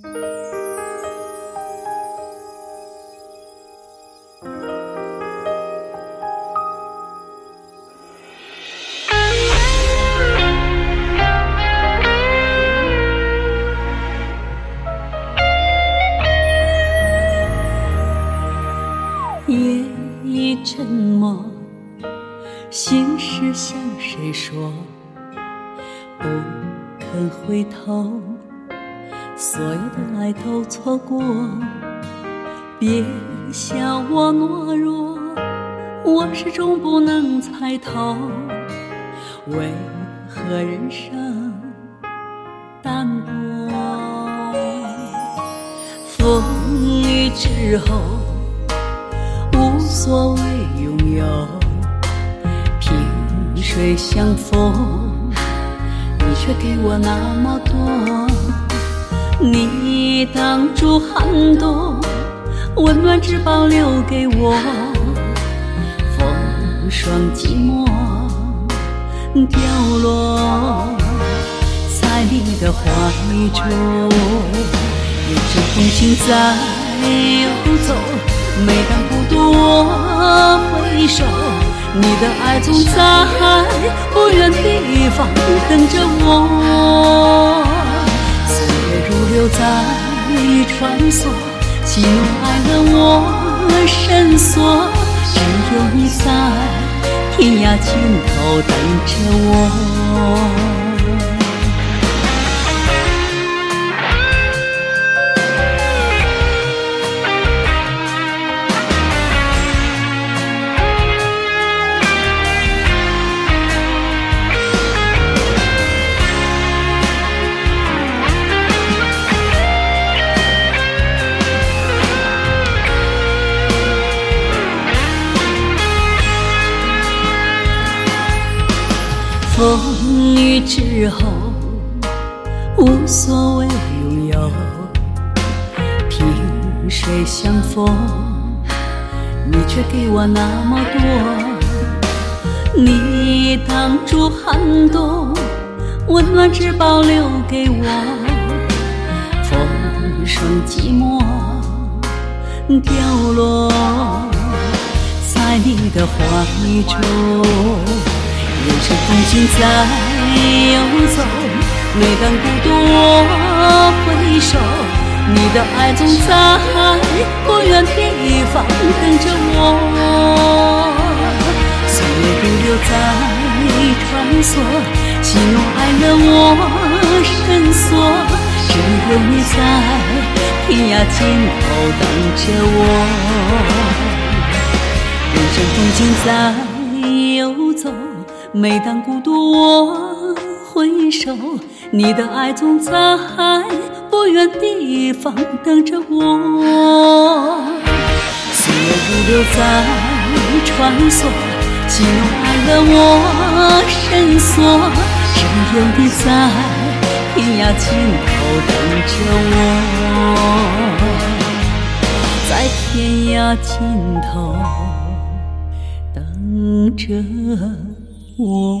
夜已沉默，心事向谁说？不肯回头，所有的爱都错过。别笑我懦弱，我始终不能猜透，为何人生淡薄？风雨之后。无所谓拥有，萍水相逢，你却给我那么多。你挡住寒冬，温暖只保留给我。风霜寂寞掉落在你的怀中，一阵风景在游走。每当孤独，我回首，你的爱总在不远地方等着我。岁月如流在穿梭，喜怒哀乐我深锁，只有你在天涯尽头等着我。风雨之后，无所谓拥有。萍水相逢，你却给我那么多。你挡住寒冬，温暖只保留给我。风霜寂寞掉落在你的怀中。风景在游走，每当孤独我回首，你的爱总在不远地方等着我。岁月如流在穿梭，喜怒哀乐我深锁，只有你在天涯尽头等着我。人生风景在游走。每当孤独，我回首，你的爱总在不远地方等着我。岁月如流在穿梭，喜怒哀乐我深锁，只有你在天涯尽头等着我，在天涯尽头等着。我。